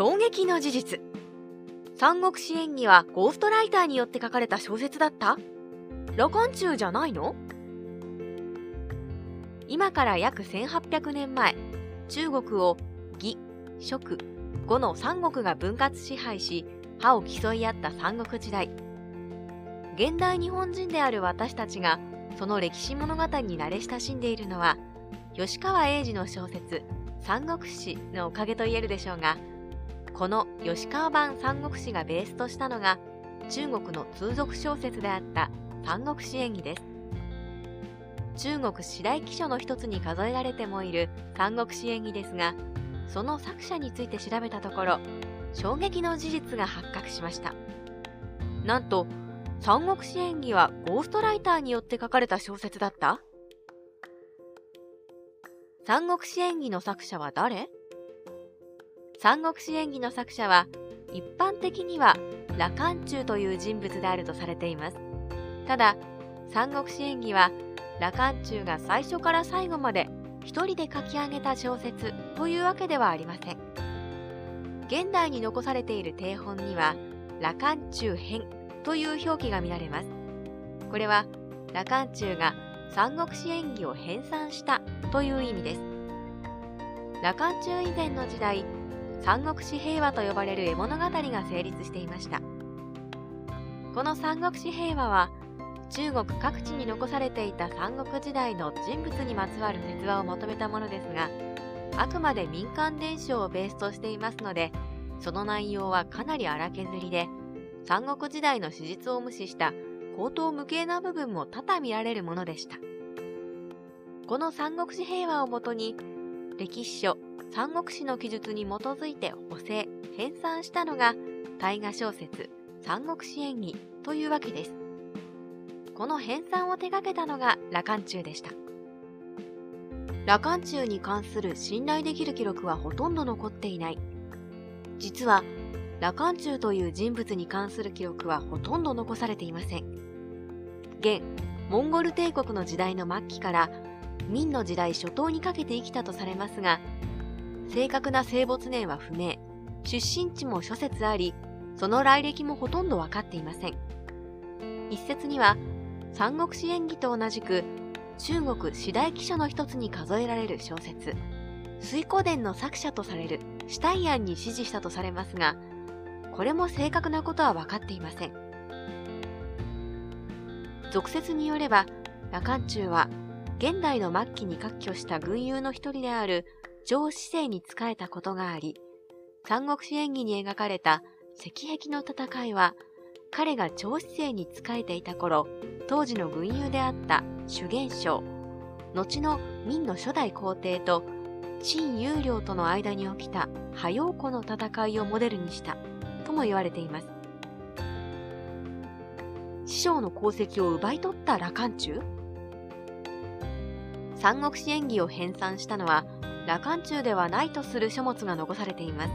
衝撃の事実。三国志演義はゴーストライターによって書かれた小説だった？羅漢中じゃないの？今から約1800年前中国を義、蜀、呉の三国が分割支配し歯を競い合った三国時代。現代日本人である私たちがその歴史物語に慣れ親しんでいるのは吉川英治の小説「三国志」のおかげと言えるでしょうがこの吉川版三国志がベースとしたのが中国の通俗小説であった三国志演義です。中国四大記書の一つに数えられてもいる三国志演義ですがその作者について調べたところ衝撃の事実が発覚しました。なんと三国志演義はゴーストライターによって書かれた小説だった？三国志演義の作者は誰？三国志演義の作者は一般的には羅漢中という人物であるとされています。ただ三国志演義は羅漢中が最初から最後まで一人で書き上げた小説というわけではありません。現代に残されている定本には羅漢中編という表記が見られます。これは羅漢中が三国志演義を編纂したという意味です。羅漢中以前の時代三国志平和と呼ばれる絵物語が成立していました。この三国志平和は中国各地に残されていた三国時代の人物にまつわる説話をまとめたものですがあくまで民間伝承をベースとしていますのでその内容はかなり荒削りで三国時代の史実を無視した口頭無形な部分も多々見られるものでした。この三国志平和をもとに歴史書三国志の記述に基づいて補正、編纂したのが大河小説三国志演義というわけです。この編纂を手掛けたのが羅漢中でした。羅漢中に関する信頼できる記録はほとんど残っていない。実は、羅漢中という人物に関する記録はほとんど残されていません。現、モンゴル帝国の時代の末期から明の時代初頭にかけて生きたとされますが、正確な生没年は不明、出身地も諸説あり、その来歴もほとんど分かっていません。一説には、三国志演義と同じく、中国四大記書の一つに数えられる小説、水古伝の作者とされるシュタイアンに指示したとされますが、これも正確なことは分かっていません。俗説によれば、羅漢中は、現代の末期に割拠した軍友の一人である上姿勢に仕えたことがあり、三国志演義に描かれた石壁の戦いは、彼が超姿勢に仕えていた頃、当時の軍友であった主元将、後の明の初代皇帝と陳友良との間に起きた破陽湖の戦いをモデルにしたとも言われています。師匠の功績を奪い取った羅漢中三国志演義を編纂したのは羅漢中ではないとする書物が残されています。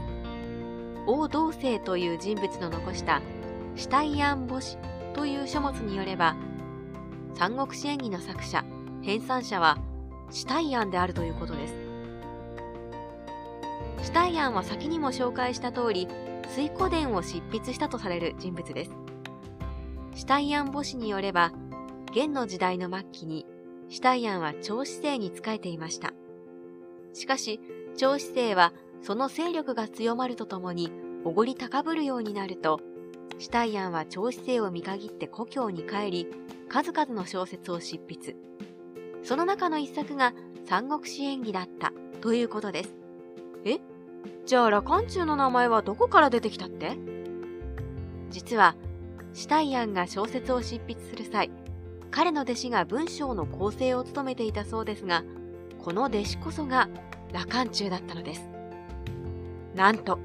王道生という人物の残したシュタイアン母子という書物によれば、三国志演義の作者、編纂者はシュタイアンであるということです。シュタイアンは先にも紹介した通り、水古伝を執筆したとされる人物です。シュタイアン母子によれば、元の時代の末期に、シュタイアンは超姿勢に仕えていました。しかし、超姿勢はその勢力が強まるとともに、おごり高ぶるようになると、シュタイアンは超姿勢を見限って故郷に帰り、数々の小説を執筆。その中の一作が三国志演義だったということです。え？じゃあ羅漢中の名前はどこから出てきたって？実は、シュタイアンが小説を執筆する際、彼の弟子が文章の構成を務めていたそうですが、この弟子こそが羅漢中だったのです。なんと、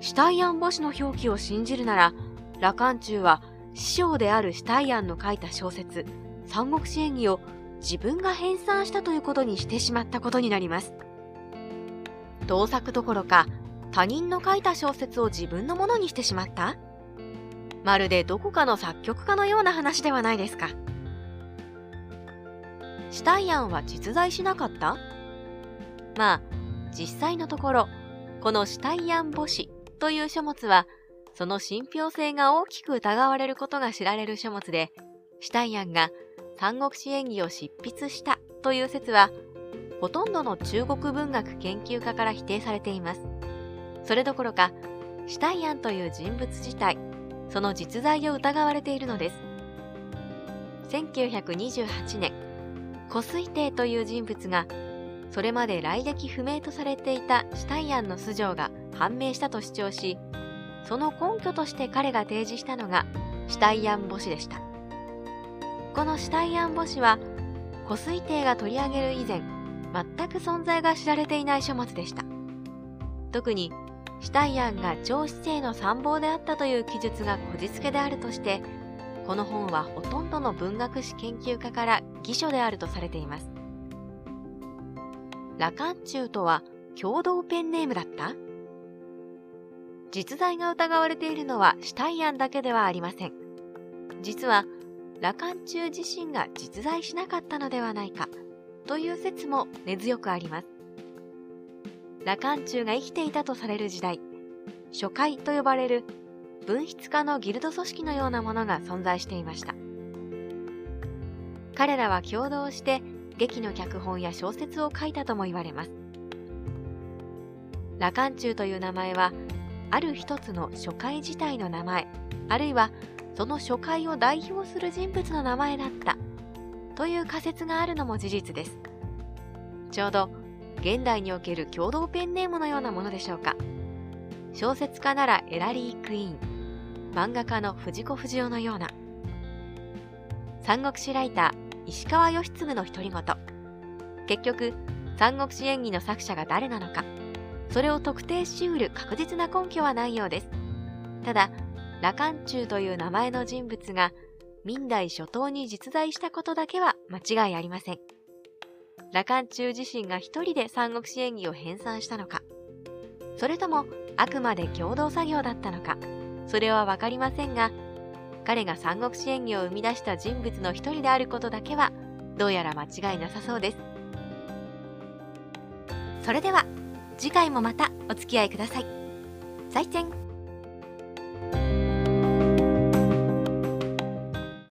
シュタイアン母子の表記を信じるなら、羅漢中は師匠であるシュタイアンの書いた小説、三国志演義を自分が編纂したということにしてしまったことになります。盗作どころか、他人の書いた小説を自分のものにしてしまった？まるでどこかの作曲家のような話ではないですか。シュタイアンは実在しなかった？まあ、実際のところ、このシュタイアン母子という書物は、その信憑性が大きく疑われることが知られる書物で、シュタイアンが三国志演義を執筆したという説は、ほとんどの中国文学研究家から否定されています。それどころか、シュタイアンという人物自体、その実在を疑われているのです。1928年、湖水帝という人物が、それまで来歴不明とされていたシュタイアンの素性が判明したと主張し、その根拠として彼が提示したのがシュタイアン墓誌でした。このシュタイアン墓誌は、湖水帝が取り上げる以前、全く存在が知られていない書物でした。特に、シュタイアンが超市政の参謀であったという記述がこじつけであるとして、この本はほとんどの文学史研究家から偽書であるとされています。羅漢中とは共同ペンネームだった？実在が疑われているのはシュタイアンだけではありません。実は、羅漢中自身が実在しなかったのではないかという説も根強くあります。羅漢中が生きていたとされる時代、初回と呼ばれる分筆家のギルド組織のようなものが存在していました。彼らは共同して劇の脚本や小説を書いたとも言われます。羅漢中という名前は、ある一つの初回自体の名前、あるいはその初回を代表する人物の名前だったという仮説があるのも事実です。ちょうど現代における共同ペンネームのようなものでしょうか。小説家ならエラリー・クイーン、漫画家の藤子不二雄のような。三国志ライター、石川義継の独り言。結局、三国志演義の作者が誰なのか、それを特定しうる確実な根拠はないようです。ただ、羅漢中という名前の人物が明代初頭に実在したことだけは間違いありません。羅漢中自身が一人で三国志演義を編纂したのか、それともあくまで共同作業だったのか、それは分かりませんが、彼が三国志演義を生み出した人物の一人であることだけは、どうやら間違いなさそうです。それでは、次回もまたお付き合いください。再见